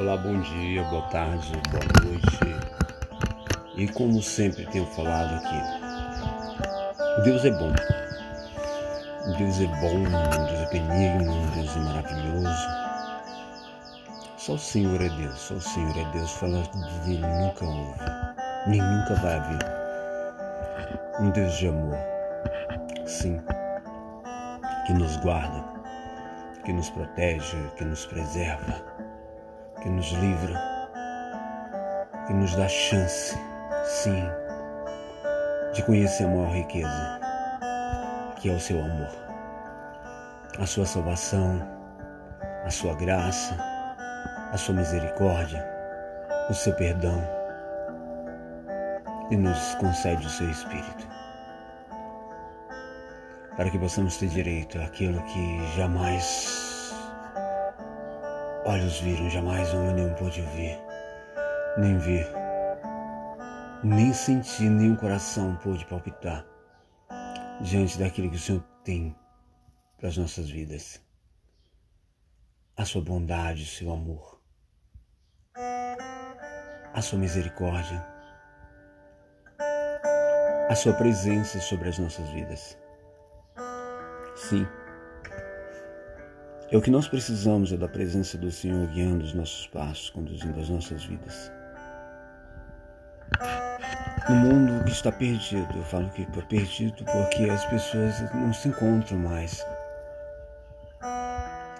Olá, bom dia, boa tarde, boa noite. E como sempre tenho falado aqui, Deus é bom. Deus é bom, Deus é benigno, Deus é maravilhoso. Só o Senhor é Deus, só o Senhor é Deus. Falar dele nunca houve, nem nunca vai haver. Um Deus de amor, sim, que nos guarda, que nos protege, que nos preserva que nos livra, que nos dá chance, sim, de conhecer a maior riqueza, que é o seu amor, a sua salvação, a sua graça, a sua misericórdia, o seu perdão e nos concede o seu Espírito. Para que possamos ter direito àquilo que jamais Olhos viram, jamais homem nenhum pôde ouvir, nem ver, nem sentir, nem o coração pôde palpitar diante daquilo que o Senhor tem para as nossas vidas. A sua bondade, o seu amor, a sua misericórdia, a sua presença sobre as nossas vidas. Sim. É o que nós precisamos é da presença do Senhor guiando os nossos passos, conduzindo as nossas vidas. No mundo que está perdido, eu falo que está perdido porque as pessoas não se encontram mais.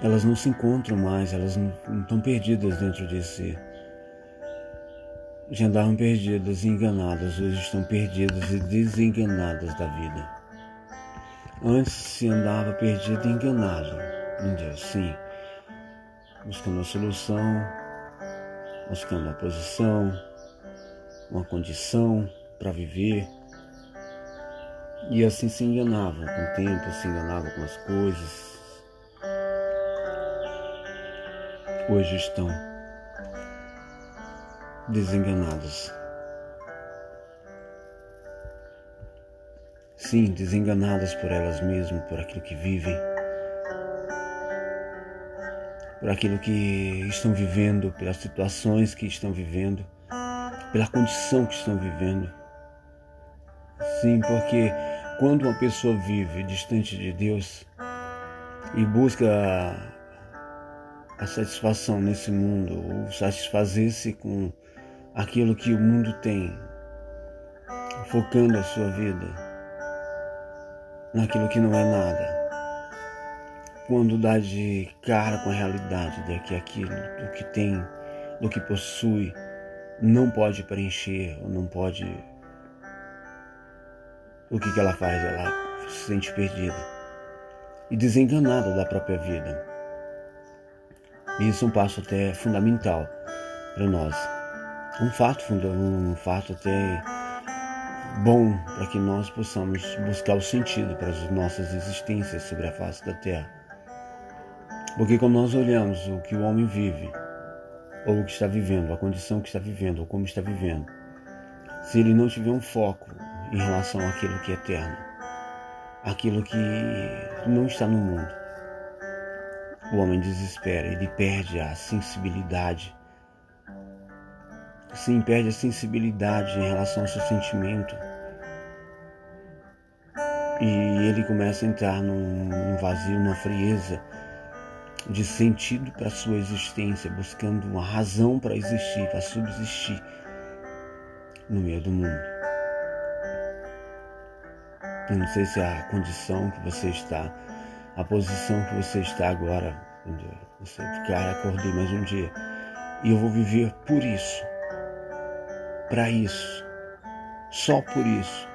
Elas não se encontram mais, elas não, estão perdidas dentro de si. Já andavam perdidas e enganadas, hoje estão perdidas e desenganadas da vida. Antes se andava perdido e enganado em Deus, sim. Buscando a solução, buscando a posição, uma condição para viver. E assim se enganava com o tempo, se enganava com as coisas. Hoje estão desenganados. Sim, desenganadas por elas mesmas, por aquilo que vivem por aquilo que estão vivendo, pelas situações que estão vivendo, pela condição que estão vivendo. Sim, porque quando uma pessoa vive distante de Deus e busca a satisfação nesse mundo, ou satisfazer-se com aquilo que o mundo tem, focando a sua vida naquilo que não é nada quando dá de cara com a realidade de que aquilo, do que tem, do que possui, não pode preencher, ou não pode. O que, que ela faz? Ela se sente perdida e desenganada da própria vida. Isso é um passo até fundamental para nós. Um fato, um fato até bom para que nós possamos buscar o sentido para as nossas existências sobre a face da terra. Porque quando nós olhamos o que o homem vive, ou o que está vivendo, a condição que está vivendo, ou como está vivendo, se ele não tiver um foco em relação àquilo que é eterno, aquilo que não está no mundo, o homem desespera, ele perde a sensibilidade. Sim, perde a sensibilidade em relação ao seu sentimento. E ele começa a entrar num vazio, numa frieza, de sentido para a sua existência, buscando uma razão para existir, para subsistir no meio do mundo. Eu não sei se é a condição que você está, a posição que você está agora, você, cara, acordei mais um dia e eu vou viver por isso, para isso, só por isso.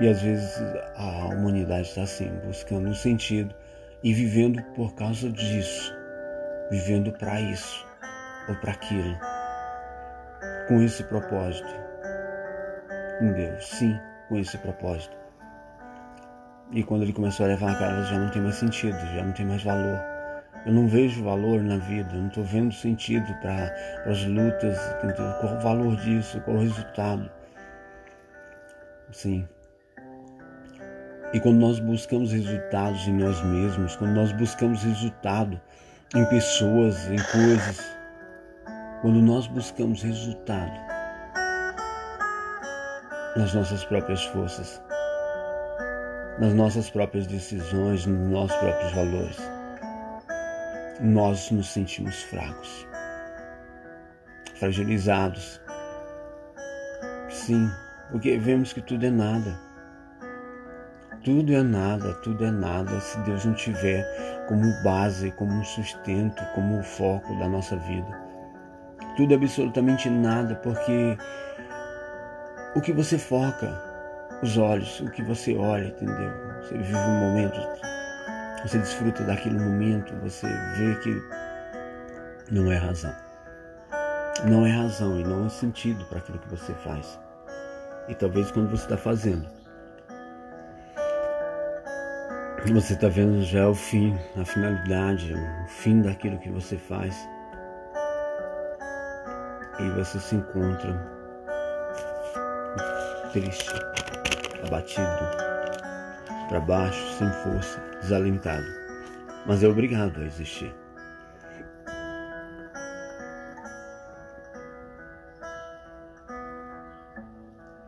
E às vezes a humanidade está assim, buscando um sentido e vivendo por causa disso, vivendo para isso ou para aquilo, com esse propósito. Em Deus, sim, com esse propósito. E quando ele começou a levar a cara, já não tem mais sentido, já não tem mais valor. Eu não vejo valor na vida, não estou vendo sentido para as lutas, qual o valor disso, qual o resultado. Sim, e quando nós buscamos resultados em nós mesmos, quando nós buscamos resultado em pessoas, em coisas, quando nós buscamos resultado nas nossas próprias forças, nas nossas próprias decisões, nos nossos próprios valores, nós nos sentimos fracos, fragilizados. Sim, porque vemos que tudo é nada. Tudo é nada, tudo é nada se Deus não tiver como base, como sustento, como foco da nossa vida. Tudo é absolutamente nada, porque o que você foca, os olhos, o que você olha, entendeu? Você vive um momento, você desfruta daquele momento, você vê que não é razão. Não é razão e não é sentido para aquilo que você faz. E talvez quando você está fazendo, você está vendo já o fim, a finalidade, o fim daquilo que você faz. E você se encontra triste, abatido, para baixo, sem força, desalentado. Mas é obrigado a existir.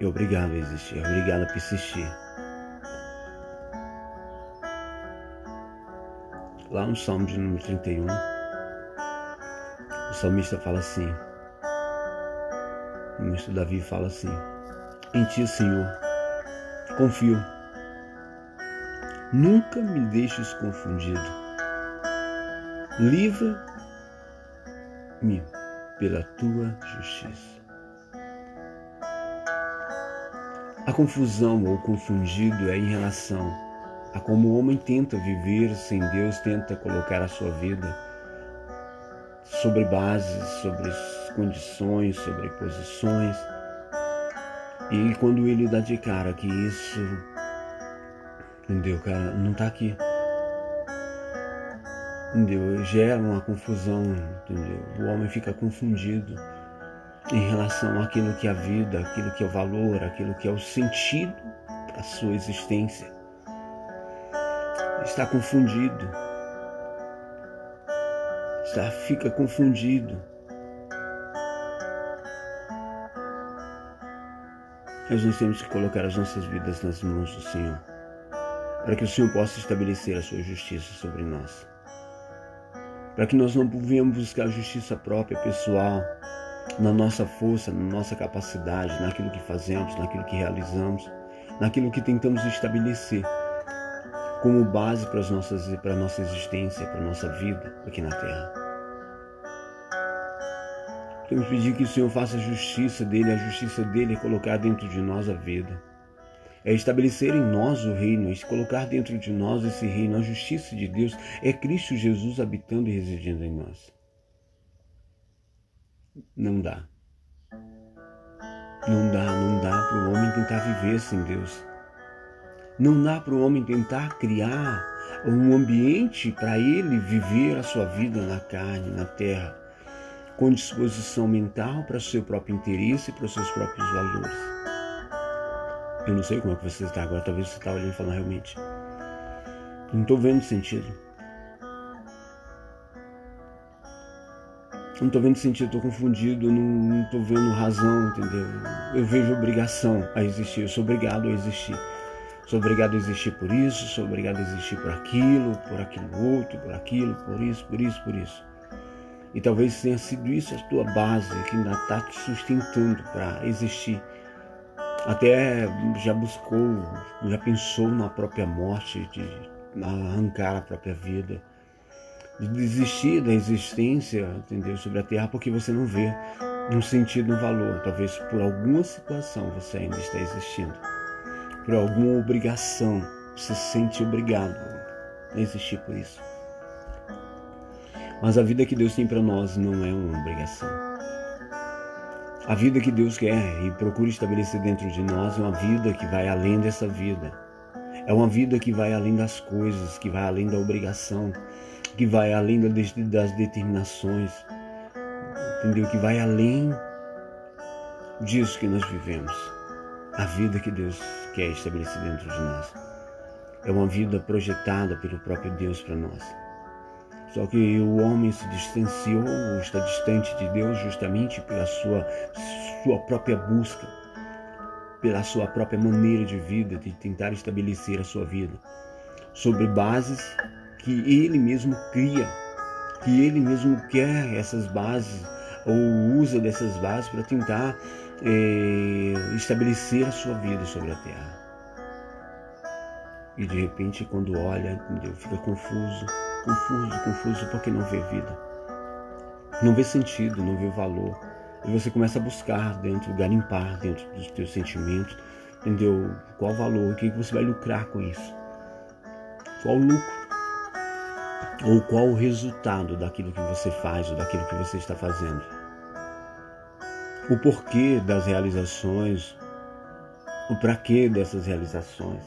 É obrigado a existir, é obrigado a persistir. Lá no Salmo de número 31, o salmista fala assim, o ministro Davi fala assim, em ti, Senhor, confio. Nunca me deixes confundido. Livra-me pela tua justiça. A confusão ou confundido é em relação a como o homem tenta viver sem Deus, tenta colocar a sua vida sobre bases, sobre condições, sobre posições. E quando ele dá de cara que isso, entendeu, cara, não está aqui. Entendeu? Gera uma confusão, entendeu? O homem fica confundido em relação àquilo que é a vida, aquilo que é o valor, aquilo que é o sentido da sua existência está confundido. Está, fica confundido. Mas nós temos que colocar as nossas vidas nas mãos do Senhor, para que o Senhor possa estabelecer a sua justiça sobre nós. Para que nós não venhamos buscar justiça própria, pessoal, na nossa força, na nossa capacidade, naquilo que fazemos, naquilo que realizamos, naquilo que tentamos estabelecer como base para, as nossas, para a nossa existência, para a nossa vida aqui na Terra. Temos que pedir que o Senhor faça a justiça dele, a justiça dele é colocar dentro de nós a vida. É estabelecer em nós o reino, é colocar dentro de nós esse reino, a justiça de Deus. É Cristo Jesus habitando e residindo em nós. Não dá. Não dá, não dá para o homem tentar viver sem Deus. Não dá para o homem tentar criar um ambiente para ele viver a sua vida na carne, na terra, com disposição mental para o seu próprio interesse e para os seus próprios valores. Eu não sei como é que você está agora, talvez você está olhando e falando realmente. Não estou vendo sentido. Não estou vendo sentido, estou confundido, não estou vendo razão, entendeu? Eu vejo obrigação a existir, eu sou obrigado a existir. Sou obrigado a existir por isso, sou obrigado a existir por aquilo, por aquilo outro, por aquilo, por isso, por isso, por isso. E talvez tenha sido isso a tua base que ainda está te sustentando para existir. Até já buscou, já pensou na própria morte, de arrancar a própria vida, de desistir da existência, entendeu, sobre a terra, porque você não vê um sentido, um valor. Talvez por alguma situação você ainda está existindo por alguma obrigação, se sente obrigado a existir por isso. Mas a vida que Deus tem para nós não é uma obrigação. A vida que Deus quer e procura estabelecer dentro de nós é uma vida que vai além dessa vida. É uma vida que vai além das coisas, que vai além da obrigação, que vai além das determinações, entendeu? Que vai além disso que nós vivemos. A vida que Deus que é estabelecido dentro de nós. É uma vida projetada pelo próprio Deus para nós. Só que o homem se distanciou, está distante de Deus justamente pela sua, sua própria busca, pela sua própria maneira de vida, de tentar estabelecer a sua vida sobre bases que ele mesmo cria, que ele mesmo quer essas bases ou usa dessas bases para tentar é, estabelecer a sua vida sobre a terra. E de repente, quando olha, entendeu? fica confuso, confuso, confuso, porque não vê vida. Não vê sentido, não vê valor. E você começa a buscar dentro, garimpar dentro dos teus sentimentos, entendeu? Qual valor, o que você vai lucrar com isso? Qual o lucro? Ou qual o resultado daquilo que você faz ou daquilo que você está fazendo? O porquê das realizações, o para quê dessas realizações.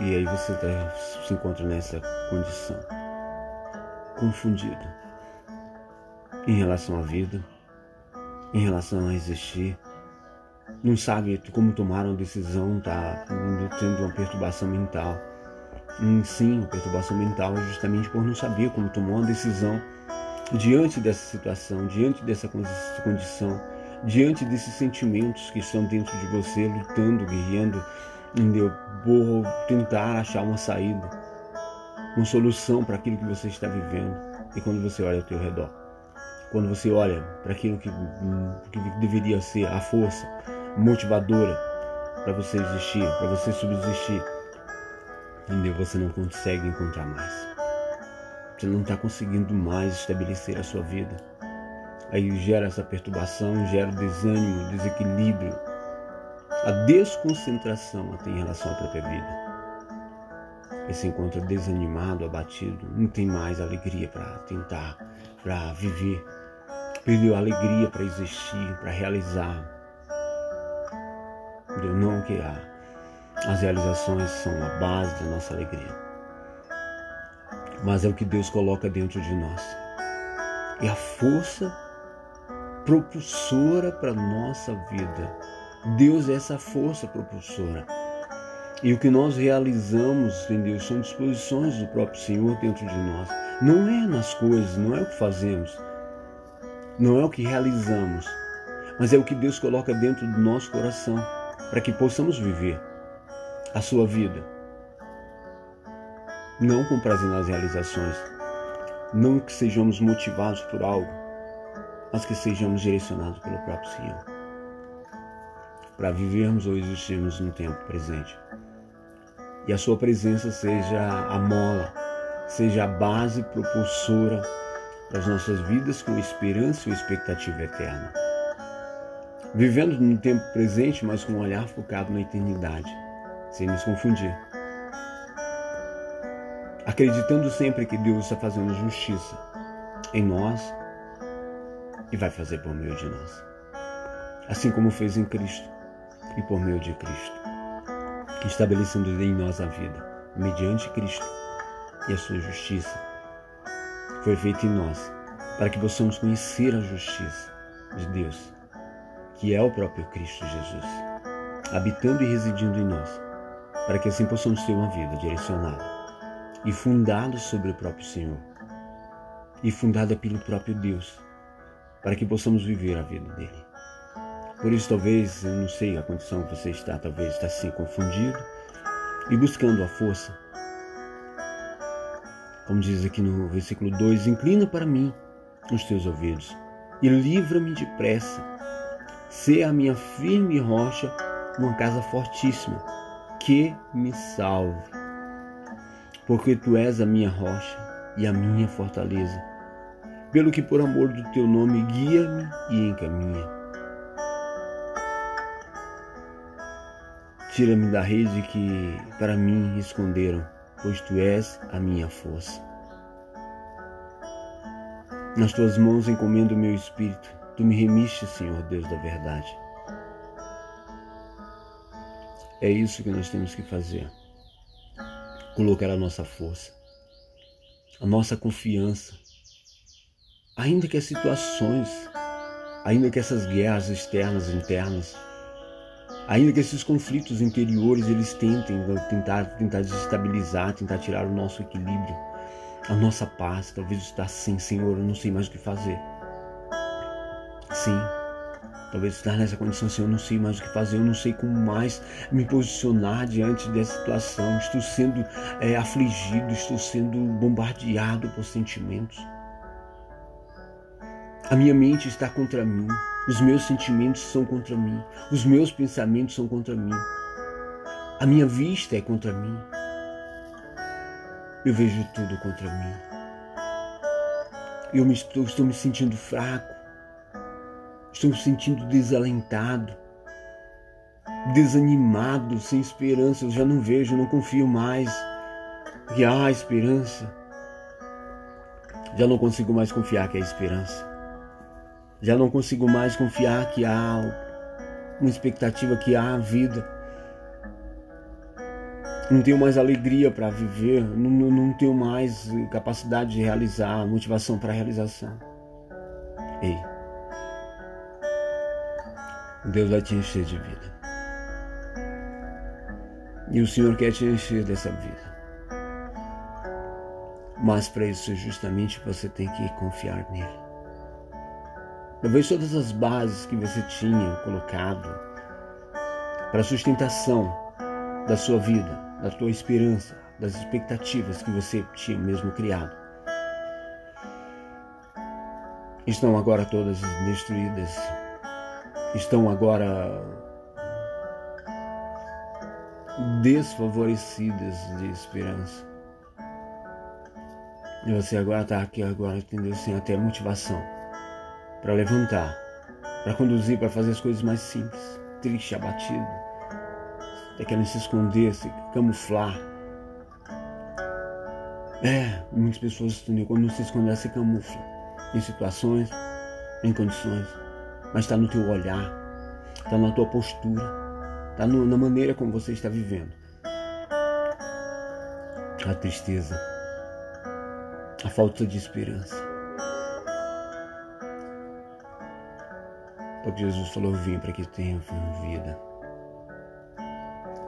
E aí você tá, se encontra nessa condição, confundido. Em relação à vida, em relação a existir, não sabe como tomar uma decisão, tá tendo uma perturbação mental. Sim, uma perturbação mental justamente por não saber como tomar uma decisão diante dessa situação, diante dessa condição, diante desses sentimentos que estão dentro de você, lutando, guerreando, por tentar achar uma saída, uma solução para aquilo que você está vivendo. E quando você olha ao teu redor, quando você olha para aquilo que, que deveria ser a força motivadora para você existir, para você subsistir, entendeu? Você não consegue encontrar mais. Você não está conseguindo mais estabelecer a sua vida. Aí gera essa perturbação, gera o desânimo, o desequilíbrio, a desconcentração até em relação à própria vida. Você se encontra desanimado, abatido, não tem mais alegria para tentar, para viver. Perdeu a alegria para existir, para realizar. Entendeu? Não que há. As realizações são a base da nossa alegria. Mas é o que Deus coloca dentro de nós. É a força propulsora para a nossa vida. Deus é essa força propulsora. E o que nós realizamos, entendeu? São disposições do próprio Senhor dentro de nós. Não é nas coisas, não é o que fazemos, não é o que realizamos, mas é o que Deus coloca dentro do nosso coração para que possamos viver a sua vida. Não com prazer nas realizações, não que sejamos motivados por algo, mas que sejamos direcionados pelo próprio Senhor. Para vivermos ou existirmos no tempo presente. E a sua presença seja a mola, seja a base propulsora das nossas vidas com esperança e expectativa eterna. Vivendo no tempo presente, mas com um olhar focado na eternidade, sem nos confundir. Acreditando sempre que Deus está fazendo justiça em nós e vai fazer por meio de nós. Assim como fez em Cristo e por meio de Cristo, estabelecendo em nós a vida, mediante Cristo e a sua justiça. Foi feita em nós para que possamos conhecer a justiça de Deus que é o próprio Cristo Jesus, habitando e residindo em nós, para que assim possamos ter uma vida direcionada e fundada sobre o próprio Senhor e fundada pelo próprio Deus, para que possamos viver a vida dele. Por isso, talvez, eu não sei a condição que você está, talvez está assim confundido e buscando a força. Como diz aqui no versículo 2: Inclina para mim os teus ouvidos e livra-me depressa Sê a minha firme rocha, uma casa fortíssima, que me salve. Porque tu és a minha rocha e a minha fortaleza. Pelo que por amor do teu nome guia-me e encaminha. Tira-me da rede que para mim esconderam, pois tu és a minha força. Nas tuas mãos encomendo o meu espírito Tu me remiste, Senhor Deus da verdade. É isso que nós temos que fazer. Colocar a nossa força, a nossa confiança, ainda que as situações, ainda que essas guerras externas e internas Ainda que esses conflitos interiores eles tentem tentar, tentar desestabilizar, tentar tirar o nosso equilíbrio, a nossa paz, talvez está assim, Senhor, eu não sei mais o que fazer. Sim, talvez estar nessa condição, Senhor, eu não sei mais o que fazer, eu não sei como mais me posicionar diante dessa situação. Estou sendo é, afligido, estou sendo bombardeado por sentimentos. A minha mente está contra mim. Os meus sentimentos são contra mim. Os meus pensamentos são contra mim. A minha vista é contra mim. Eu vejo tudo contra mim. Eu me estou, estou me sentindo fraco. Estou me sentindo desalentado, desanimado, sem esperança. Eu já não vejo, não confio mais que há esperança. Já não consigo mais confiar que há esperança. Já não consigo mais confiar que há uma expectativa, que há vida. Não tenho mais alegria para viver, não, não tenho mais capacidade de realizar, motivação para realização. Ei, Deus vai te encher de vida. E o Senhor quer te encher dessa vida. Mas para isso, justamente, você tem que confiar nele. Talvez todas as bases que você tinha colocado para a sustentação da sua vida, da tua esperança, das expectativas que você tinha mesmo criado, estão agora todas destruídas, estão agora desfavorecidas de esperança. E você agora está aqui agora, entendeu? Sem até motivação para levantar, para conduzir, para fazer as coisas mais simples, triste, abatido, até querendo se esconder, se camuflar. É, muitas pessoas quando não se esconder, se camuflam em situações, em condições, mas está no teu olhar, está na tua postura, está na maneira como você está vivendo. A tristeza, a falta de esperança Porque Jesus falou: Vim para que tenham vida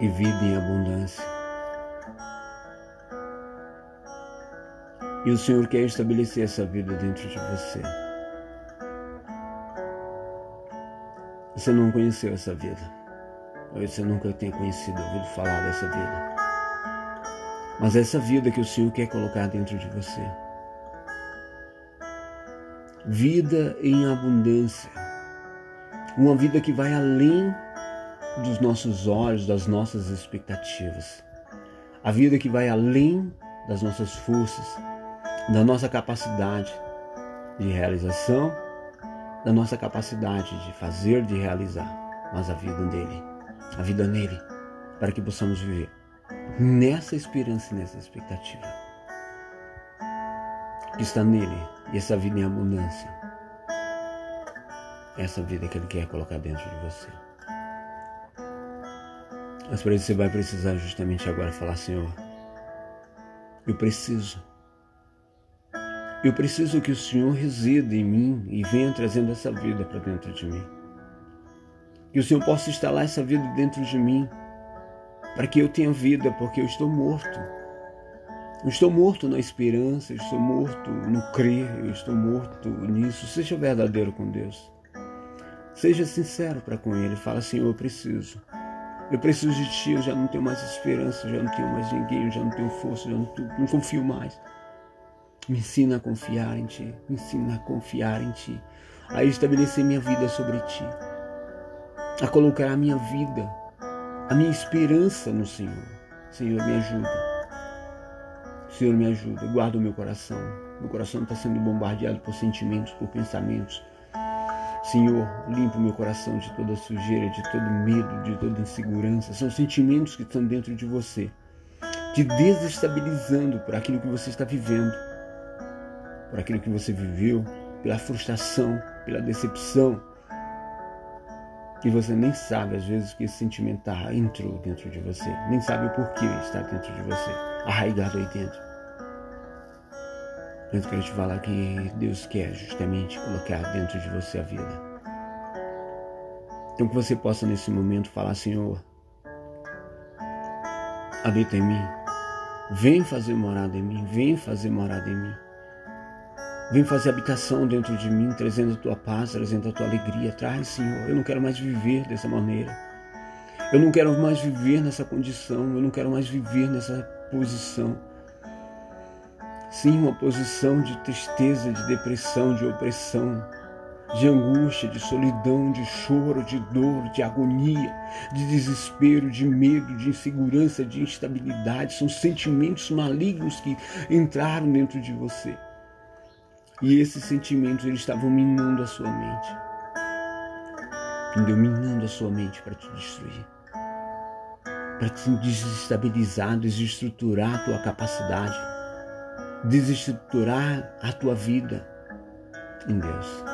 e vida em abundância. E o Senhor quer estabelecer essa vida dentro de você. Você não conheceu essa vida. Talvez você nunca tenha conhecido, ouvido falar dessa vida. Mas é essa vida que o Senhor quer colocar dentro de você. Vida em abundância uma vida que vai além dos nossos olhos, das nossas expectativas. A vida que vai além das nossas forças, da nossa capacidade de realização, da nossa capacidade de fazer, de realizar, mas a vida dele, a vida nele, para que possamos viver nessa esperança e nessa expectativa que está nele e essa vida em abundância essa vida que Ele quer colocar dentro de você. Mas para isso você vai precisar justamente agora falar, Senhor, eu preciso. Eu preciso que o Senhor resida em mim e venha trazendo essa vida para dentro de mim. Que o Senhor possa instalar essa vida dentro de mim, para que eu tenha vida, porque eu estou morto. Eu estou morto na esperança, eu estou morto no crer, eu estou morto nisso. Seja verdadeiro com Deus. Seja sincero para com ele. Fala, Senhor, eu preciso. Eu preciso de ti, eu já não tenho mais esperança, já não tenho mais ninguém, eu já não tenho força, já não, não confio mais. Me ensina a confiar em ti, me ensina a confiar em ti, a estabelecer minha vida sobre ti, a colocar a minha vida, a minha esperança no Senhor. Senhor, me ajuda. Senhor, me ajuda. Guarda o meu coração. Meu coração está sendo bombardeado por sentimentos, por pensamentos Senhor, limpa o meu coração de toda sujeira, de todo medo, de toda insegurança. São sentimentos que estão dentro de você, te desestabilizando por aquilo que você está vivendo, por aquilo que você viveu, pela frustração, pela decepção. E você nem sabe, às vezes, que esse sentimento tá, entrou dentro de você, nem sabe o porquê está dentro de você, arraigado aí dentro. Mas eu quero te falar que Deus quer justamente colocar dentro de você a vida. Então que você possa nesse momento falar, Senhor, habita em mim. Vem fazer morada em mim, vem fazer morada em mim. Vem fazer habitação dentro de mim, trazendo a tua paz, trazendo a tua alegria. Traz, Senhor. Eu não quero mais viver dessa maneira. Eu não quero mais viver nessa condição. Eu não quero mais viver nessa posição. Sim, uma posição de tristeza, de depressão, de opressão, de angústia, de solidão, de choro, de dor, de agonia, de desespero, de medo, de insegurança, de instabilidade. São sentimentos malignos que entraram dentro de você. E esses sentimentos eles estavam minando a sua mente. Entendeu? Minando a sua mente para te destruir. Para te desestabilizar, desestruturar a tua capacidade. Desestruturar a tua vida em Deus.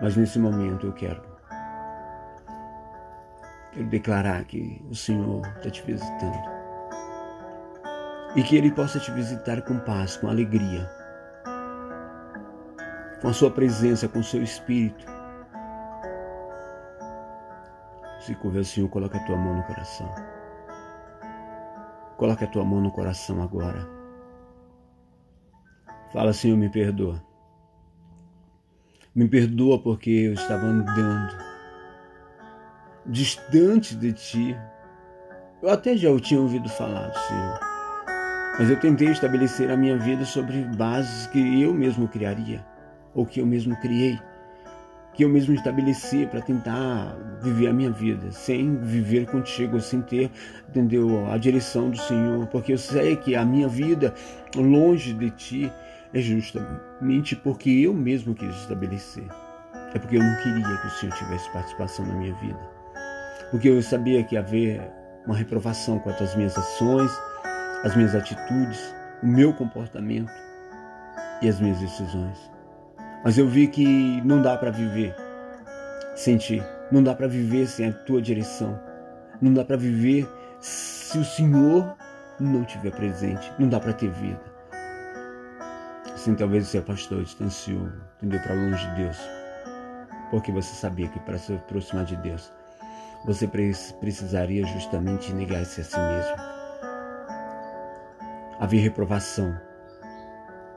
Mas nesse momento eu quero. Quero declarar que o Senhor está te visitando. E que Ele possa te visitar com paz, com alegria com a sua presença, com o seu espírito. Se curva, Senhor, coloca a tua mão no coração. Coloca a tua mão no coração agora. Fala, Senhor, me perdoa. Me perdoa porque eu estava andando distante de ti. Eu até já o tinha ouvido falar, Senhor. Mas eu tentei estabelecer a minha vida sobre bases que eu mesmo criaria ou que eu mesmo criei, que eu mesmo estabeleci para tentar viver a minha vida, sem viver contigo, sem ter, entendeu, a direção do Senhor, porque eu sei que a minha vida longe de ti é justamente porque eu mesmo quis estabelecer. É porque eu não queria que o Senhor tivesse participação na minha vida. Porque eu sabia que havia uma reprovação quanto às minhas ações, as minhas atitudes, o meu comportamento e as minhas decisões. Mas eu vi que não dá para viver sem ti. Não dá para viver sem a tua direção. Não dá para viver se o Senhor não estiver presente. Não dá para ter vida. Assim, talvez você é distanciou, entendeu? Para longe de Deus. Porque você sabia que para se aproximar de Deus, você precisaria justamente negar-se a si mesmo. Havia reprovação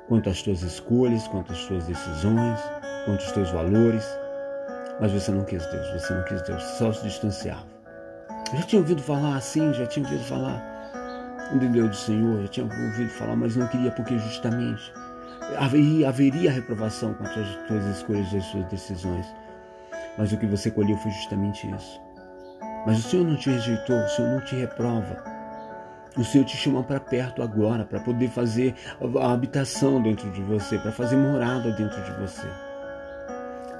quanto às tuas escolhas, quanto às tuas decisões, quanto aos teus valores. Mas você não quis Deus, você não quis Deus, só se distanciava. Eu já tinha ouvido falar assim, já tinha ouvido falar entendeu, do Senhor, já tinha ouvido falar, mas não queria porque justamente haveria, reprovação com as tuas escolhas e as suas decisões. Mas o que você colheu foi justamente isso. Mas o Senhor não te rejeitou, o Senhor não te reprova. O Senhor te chama para perto agora, para poder fazer a habitação dentro de você, para fazer morada dentro de você.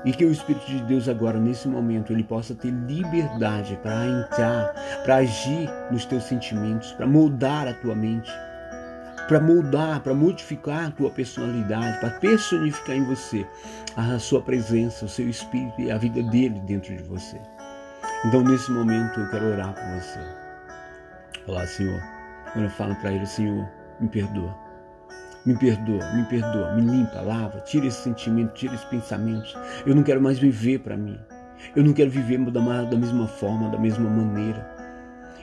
E que o Espírito de Deus agora, nesse momento, ele possa ter liberdade para entrar, para agir nos teus sentimentos, para moldar a tua mente, para moldar, para modificar a tua personalidade, para personificar em você a sua presença, o seu Espírito e a vida dele dentro de você. Então, nesse momento, eu quero orar por você. Falar, Senhor, quando falo para ele, Senhor, me perdoa. Me perdoa, me perdoa, me limpa, lava, tira esse sentimento, tira esses pensamentos. Eu não quero mais viver para mim. Eu não quero viver da, mesma forma, da mesma maneira.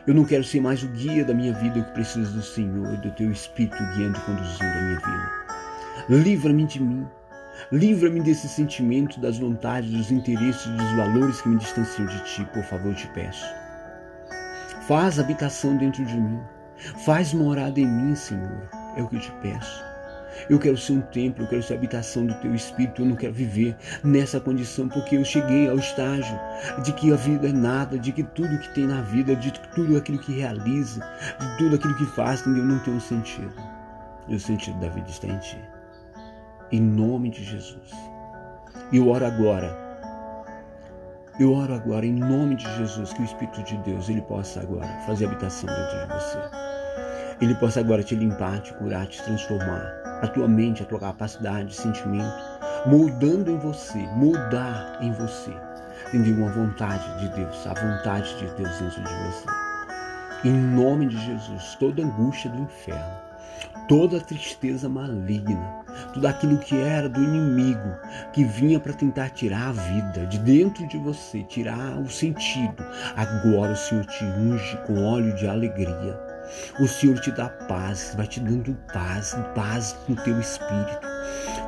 Eu não quero ser mais o guia da minha vida, eu preciso do Senhor e do teu Espírito guiando e conduzindo a minha vida. Livra-me de mim. Livra-me desse sentimento, das vontades, dos interesses, dos valores que me distanciam de ti, por favor, eu te peço. Faz habitação dentro de mim. Faz morada em mim, Senhor. É o que eu te peço. Eu quero ser um templo, eu quero ser a habitação do teu espírito. Eu não quero viver nessa condição porque eu cheguei ao estágio de que a vida é nada, de que tudo que tem na vida, de tudo aquilo que realiza, de tudo aquilo que faz, entendeu? Não tem um sentido. E o sentido da vida está em ti. Em nome de Jesus. Eu oro agora eu oro agora em nome de Jesus que o Espírito de Deus ele possa agora fazer habitação dentro de você. Ele possa agora te limpar, te curar, te transformar. A tua mente, a tua capacidade de sentimento, moldando em você, moldar em você. Entendeu? Uma vontade de Deus, a vontade de Deus dentro de você. Em nome de Jesus, toda angústia do inferno, toda tristeza maligna, tudo aquilo que era do inimigo, que vinha para tentar tirar a vida de dentro de você, tirar o sentido. Agora o Senhor te unge com óleo de alegria. O Senhor te dá paz, vai te dando paz, paz no teu espírito.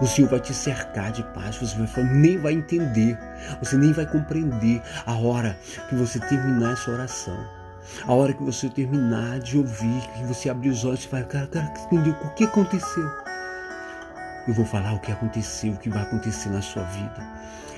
O Senhor vai te cercar de paz, você vai, nem vai entender, você nem vai compreender a hora que você terminar essa oração. A hora que você terminar de ouvir, que você abrir os olhos e vai, cara, cara, o que aconteceu? Eu vou falar o que aconteceu, o que vai acontecer na sua vida.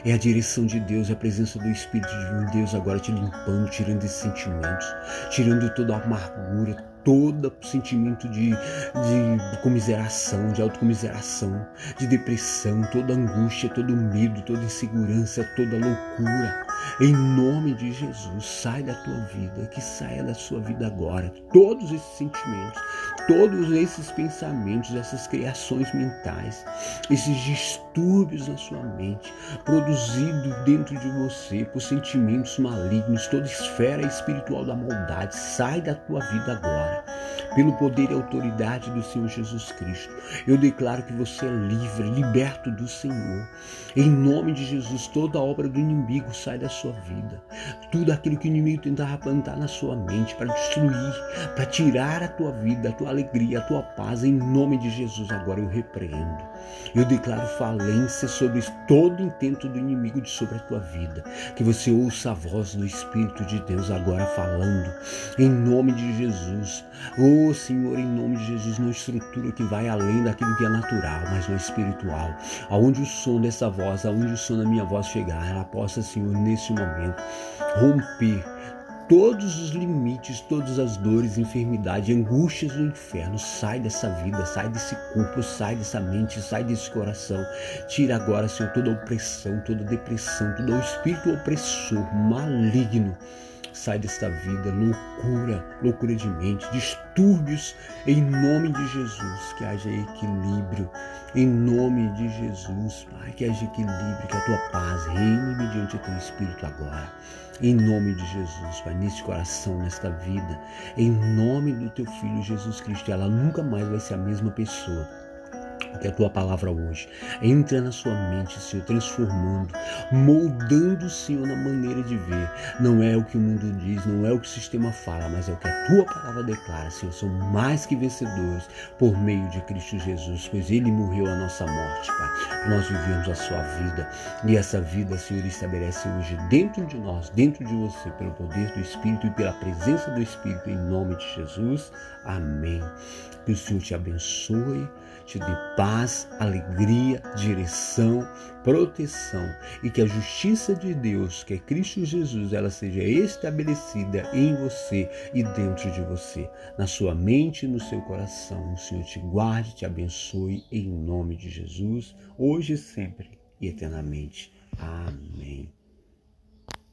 É a direção de Deus, é a presença do Espírito de Deus agora te limpando, tirando esses sentimentos, tirando toda a amargura, todo sentimento de, de comiseração, de autocomiseração, de depressão, toda angústia, todo medo, toda insegurança, toda loucura. Em nome de Jesus, sai da tua vida, que saia da sua vida agora. Todos esses sentimentos, todos esses pensamentos, essas criações mentais, esses distúrbios na sua mente, produzidos dentro de você por sentimentos malignos, toda esfera espiritual da maldade, sai da tua vida agora. Pelo poder e autoridade do Senhor Jesus Cristo, eu declaro que você é livre, liberto do Senhor. Em nome de Jesus, toda obra do inimigo sai da sua vida. Tudo aquilo que o inimigo tentava plantar na sua mente para destruir, para tirar a tua vida, a tua alegria, a tua paz, em nome de Jesus, agora eu repreendo. Eu declaro falência sobre todo intento do inimigo de sobre a tua vida. Que você ouça a voz do Espírito de Deus agora falando, em nome de Jesus. Oh Senhor, em nome de Jesus, não estrutura que vai além daquilo que é natural, mas no espiritual. Aonde o som dessa voz, aonde o som da minha voz chegar, ela possa, Senhor, nesse momento, romper todos os limites, todas as dores, enfermidades, angústias do inferno. Sai dessa vida, sai desse corpo, sai dessa mente, sai desse coração. Tira agora, Senhor, toda opressão, toda depressão, todo o espírito opressor, maligno sai desta vida, loucura, loucura de mente, distúrbios, em nome de Jesus, que haja equilíbrio, em nome de Jesus, Pai, que haja equilíbrio, que a tua paz reine mediante o teu Espírito agora, em nome de Jesus, Pai, nesse coração, nesta vida, em nome do teu Filho Jesus Cristo, ela nunca mais vai ser a mesma pessoa que a tua palavra hoje entra na sua mente, Senhor, transformando, moldando, Senhor, na maneira de ver. Não é o que o mundo diz, não é o que o sistema fala, mas é o que a tua palavra declara, Senhor. São mais que vencedores por meio de Cristo Jesus, pois ele morreu a nossa morte, Pai. Nós vivemos a sua vida e essa vida, Senhor, estabelece hoje dentro de nós, dentro de você, pelo poder do Espírito e pela presença do Espírito, em nome de Jesus. Amém. Que o Senhor te abençoe te dê paz, alegria, direção, proteção e que a justiça de Deus, que é Cristo Jesus, ela seja estabelecida em você e dentro de você, na sua mente e no seu coração. O Senhor te guarde, te abençoe em nome de Jesus, hoje sempre e eternamente. Amém.